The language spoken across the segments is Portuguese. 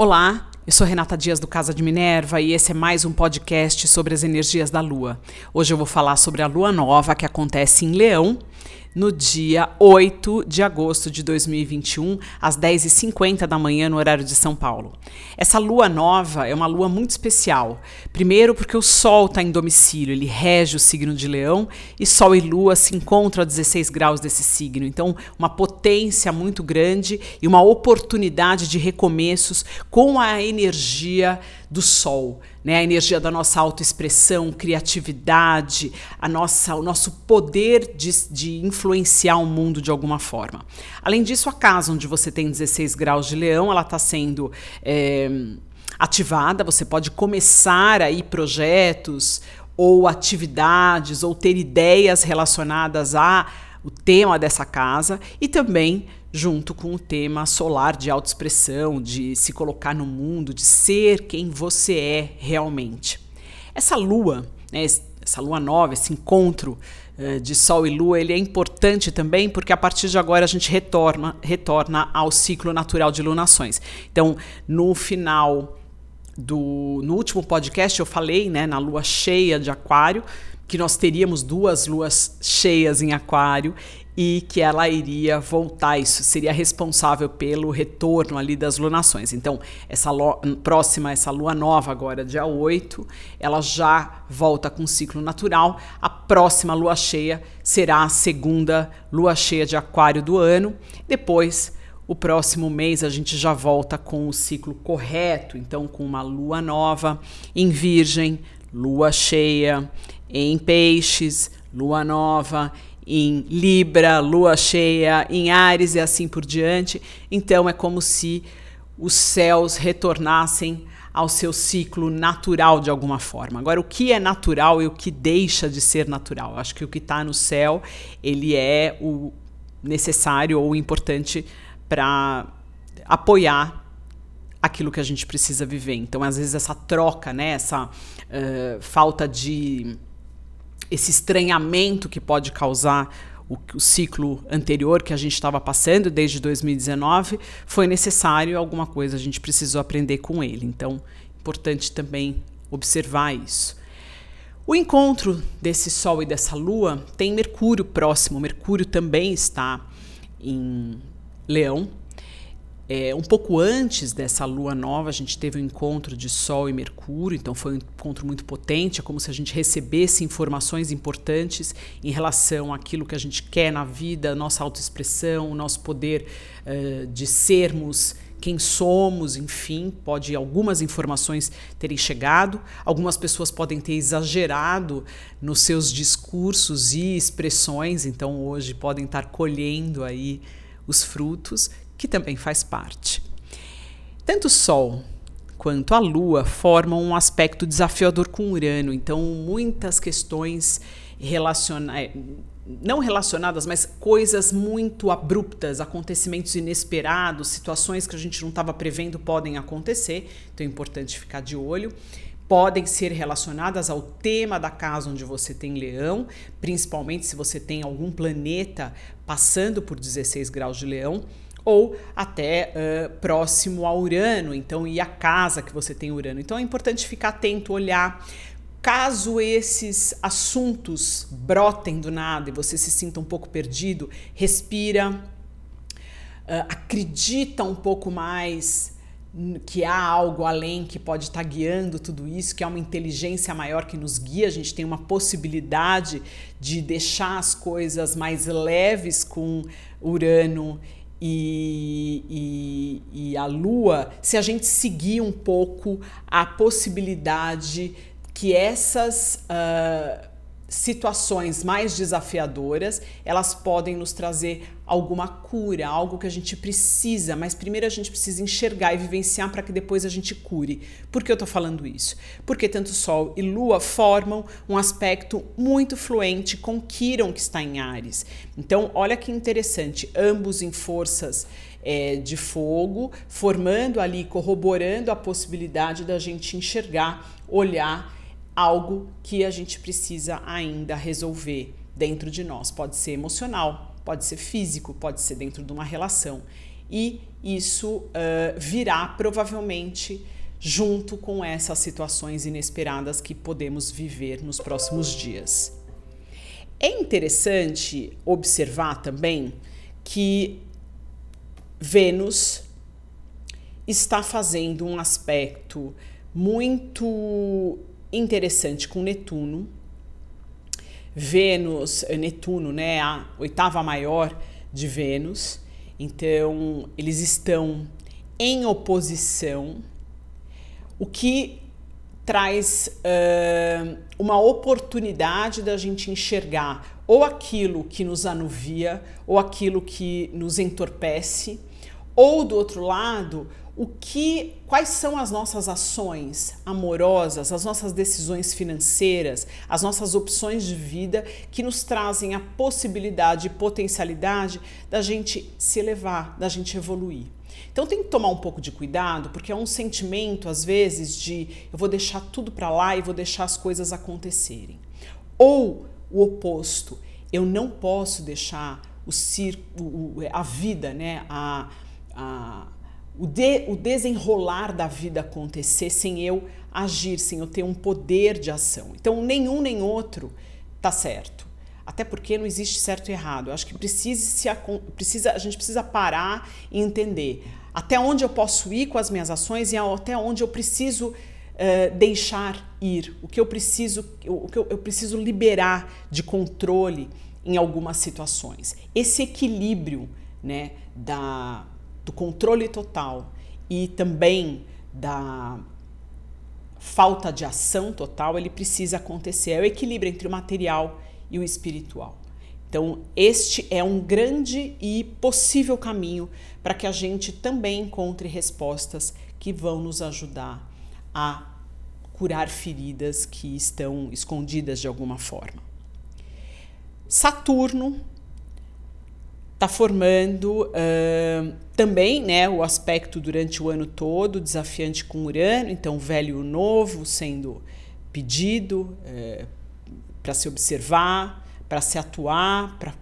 Olá, eu sou Renata Dias do Casa de Minerva e esse é mais um podcast sobre as energias da Lua. Hoje eu vou falar sobre a Lua Nova que acontece em Leão no dia 8 de agosto de 2021, às 10h50 da manhã, no horário de São Paulo. Essa lua nova é uma lua muito especial. Primeiro, porque o Sol está em domicílio, ele rege o signo de Leão, e Sol e Lua se encontram a 16 graus desse signo. Então, uma potência muito grande e uma oportunidade de recomeços com a energia do Sol né? A energia da nossa autoexpressão, criatividade, a nossa, o nosso poder de, de influenciar o mundo de alguma forma. Além disso, a casa onde você tem 16 graus de leão, ela está sendo é, ativada, você pode começar aí projetos ou atividades ou ter ideias relacionadas a o tema dessa casa e também junto com o tema solar de autoexpressão, de se colocar no mundo, de ser quem você é realmente. Essa lua, né, essa lua nova, esse encontro uh, de Sol e Lua, ele é importante também porque a partir de agora a gente retorna, retorna ao ciclo natural de lunações. Então, no final do no último podcast eu falei, né, na lua cheia de Aquário, que nós teríamos duas luas cheias em Aquário e que ela iria voltar, isso seria responsável pelo retorno ali das lunações. Então, essa próxima, essa lua nova agora, dia 8, ela já volta com ciclo natural. A próxima lua cheia será a segunda lua cheia de Aquário do ano. Depois, o próximo mês a gente já volta com o ciclo correto, então com uma lua nova em Virgem, lua cheia em Peixes, lua nova em Libra, lua cheia em Ares e assim por diante. Então é como se os céus retornassem ao seu ciclo natural de alguma forma. Agora, o que é natural e o que deixa de ser natural? Acho que o que está no céu ele é o necessário ou importante para apoiar aquilo que a gente precisa viver. Então, às vezes essa troca, né, essa uh, falta de esse estranhamento que pode causar o, o ciclo anterior que a gente estava passando desde 2019, foi necessário alguma coisa, a gente precisou aprender com ele. Então, importante também observar isso. O encontro desse Sol e dessa Lua tem Mercúrio próximo. Mercúrio também está em Leão, é, um pouco antes dessa lua nova, a gente teve um encontro de Sol e Mercúrio, então foi um encontro muito potente. É como se a gente recebesse informações importantes em relação àquilo que a gente quer na vida, nossa autoexpressão, o nosso poder uh, de sermos quem somos, enfim, pode algumas informações terem chegado, algumas pessoas podem ter exagerado nos seus discursos e expressões, então hoje podem estar colhendo aí os frutos que também faz parte. Tanto o Sol quanto a Lua formam um aspecto desafiador com Urano, então muitas questões relacionadas é, não relacionadas, mas coisas muito abruptas, acontecimentos inesperados, situações que a gente não estava prevendo podem acontecer, então é importante ficar de olho. Podem ser relacionadas ao tema da casa onde você tem leão, principalmente se você tem algum planeta passando por 16 graus de leão ou até uh, próximo a Urano, então e a casa que você tem Urano. Então é importante ficar atento, olhar. Caso esses assuntos brotem do nada e você se sinta um pouco perdido, respira, uh, acredita um pouco mais que há algo além que pode estar guiando tudo isso, que há uma inteligência maior que nos guia, a gente tem uma possibilidade de deixar as coisas mais leves com Urano e, e, e, a Lua, se a gente seguir um pouco a possibilidade que essas uh, situações mais desafiadoras, elas podem nos trazer alguma cura, algo que a gente precisa, mas primeiro a gente precisa enxergar e vivenciar para que depois a gente cure. Por que eu estou falando isso? Porque tanto Sol e Lua formam um aspecto muito fluente com Quiron, que está em Ares. Então, olha que interessante, ambos em forças é, de fogo, formando ali, corroborando a possibilidade da gente enxergar, olhar algo que a gente precisa ainda resolver dentro de nós. Pode ser emocional, pode ser físico, pode ser dentro de uma relação. e isso uh, virá provavelmente junto com essas situações inesperadas que podemos viver nos próximos dias. É interessante observar também que Vênus está fazendo um aspecto muito interessante com Netuno. Vênus, Netuno, né, a oitava maior de Vênus. Então, eles estão em oposição, o que traz uh, uma oportunidade da gente enxergar ou aquilo que nos anuvia, ou aquilo que nos entorpece, ou do outro lado, o que, quais são as nossas ações amorosas, as nossas decisões financeiras, as nossas opções de vida que nos trazem a possibilidade e potencialidade da gente se elevar, da gente evoluir. Então tem que tomar um pouco de cuidado, porque é um sentimento às vezes de eu vou deixar tudo para lá e vou deixar as coisas acontecerem. Ou o oposto, eu não posso deixar o circo, a vida, né, a, a o, de, o desenrolar da vida acontecer sem eu agir, sem eu ter um poder de ação. Então, nenhum nem outro tá certo. Até porque não existe certo e errado. Eu acho que precisa, se, precisa, a gente precisa parar e entender até onde eu posso ir com as minhas ações e até onde eu preciso uh, deixar ir, o que eu preciso, o que eu, eu preciso liberar de controle em algumas situações. Esse equilíbrio né, da, do controle total e também da falta de ação total, ele precisa acontecer. É o equilíbrio entre o material e o espiritual. Então, este é um grande e possível caminho para que a gente também encontre respostas que vão nos ajudar a curar feridas que estão escondidas de alguma forma. Saturno está formando uh, também né, o aspecto durante o ano todo, desafiante com Urano, então velho e novo sendo pedido uh, para se observar, para se atuar, para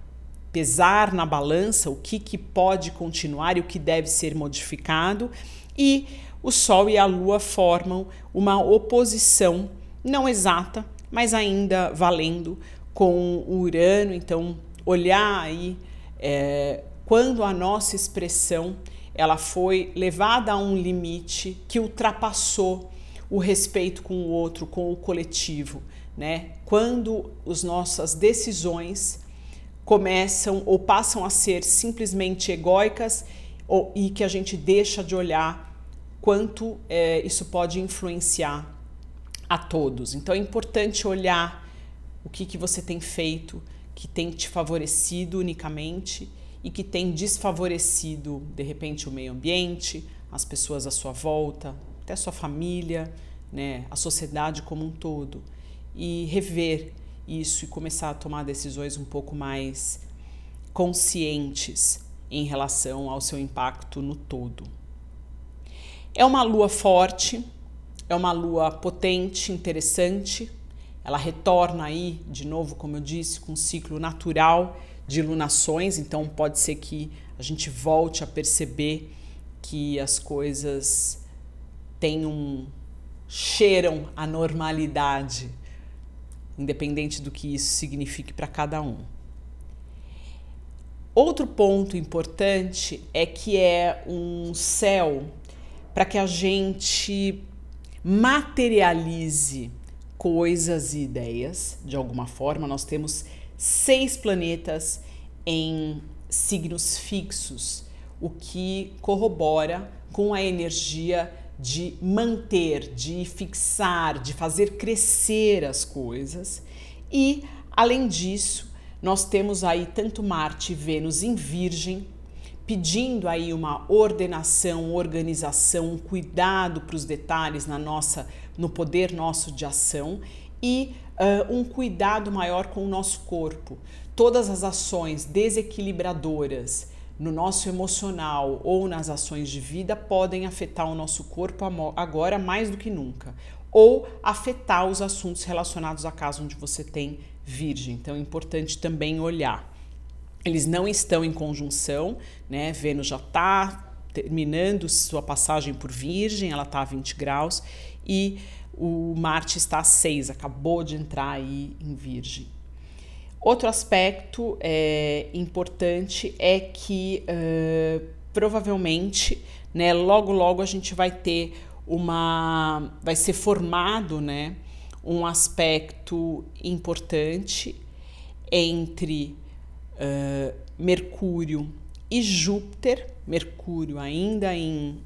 pesar na balança o que, que pode continuar e o que deve ser modificado. E o Sol e a Lua formam uma oposição não exata, mas ainda valendo com o Urano. Então, olhar aí é, quando a nossa expressão ela foi levada a um limite que ultrapassou o respeito com o outro, com o coletivo, né? Quando as nossas decisões começam ou passam a ser simplesmente egóicas ou, e que a gente deixa de olhar quanto é, isso pode influenciar a todos. Então é importante olhar o que, que você tem feito, que tem te favorecido unicamente e que tem desfavorecido, de repente, o meio ambiente, as pessoas à sua volta, até a sua família, né, a sociedade como um todo. E rever isso e começar a tomar decisões um pouco mais conscientes em relação ao seu impacto no todo. É uma lua forte, é uma lua potente, interessante, ela retorna aí, de novo, como eu disse, com um ciclo natural de lunações, então pode ser que a gente volte a perceber que as coisas têm um cheiram a normalidade, independente do que isso signifique para cada um. Outro ponto importante é que é um céu para que a gente materialize coisas e ideias, de alguma forma. Nós temos seis planetas em signos fixos, o que corrobora com a energia de manter, de fixar, de fazer crescer as coisas. E, além disso, nós temos aí tanto Marte e Vênus em Virgem, pedindo aí uma ordenação, organização, um cuidado para os detalhes na nossa, no poder nosso de ação e uh, um cuidado maior com o nosso corpo. Todas as ações desequilibradoras no nosso emocional ou nas ações de vida podem afetar o nosso corpo agora mais do que nunca, ou afetar os assuntos relacionados à casa onde você tem virgem. Então é importante também olhar. Eles não estão em conjunção, né? Vênus já está terminando sua passagem por Virgem, ela está a 20 graus, e o Marte está a 6, acabou de entrar aí em Virgem. Outro aspecto é, importante é que uh, provavelmente, né, logo logo a gente vai ter uma, vai ser formado, né, um aspecto importante entre uh, Mercúrio e Júpiter, Mercúrio ainda em,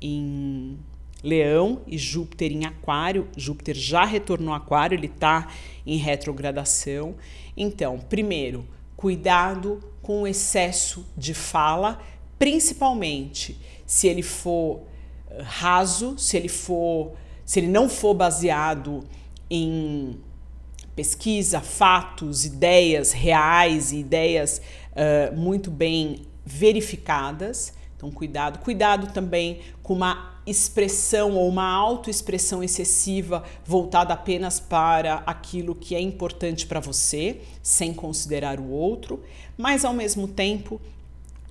em Leão e Júpiter em Aquário. Júpiter já retornou Aquário, ele está em retrogradação. Então, primeiro, cuidado com o excesso de fala, principalmente se ele for eh, raso, se ele for, se ele não for baseado em pesquisa, fatos, ideias reais e ideias uh, muito bem verificadas. Então, cuidado. Cuidado também com uma expressão ou uma autoexpressão excessiva voltada apenas para aquilo que é importante para você, sem considerar o outro, mas ao mesmo tempo,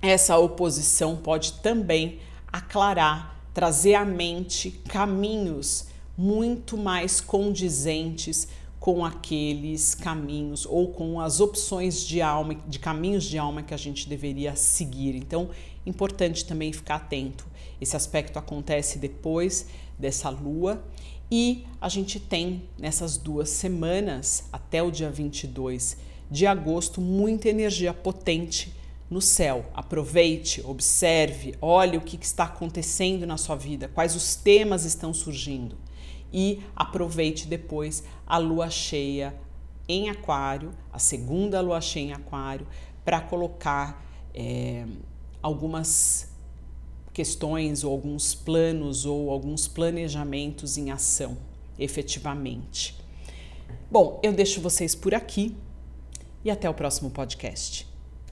essa oposição pode também aclarar, trazer à mente caminhos muito mais condizentes com aqueles caminhos ou com as opções de alma, de caminhos de alma que a gente deveria seguir. Então, importante também ficar atento. Esse aspecto acontece depois dessa lua e a gente tem nessas duas semanas, até o dia 22 de agosto, muita energia potente no céu. Aproveite, observe, olhe o que está acontecendo na sua vida, quais os temas estão surgindo e aproveite depois a lua cheia em Aquário, a segunda lua cheia em Aquário, para colocar é, algumas questões ou alguns planos ou alguns planejamentos em ação, efetivamente. Bom, eu deixo vocês por aqui e até o próximo podcast.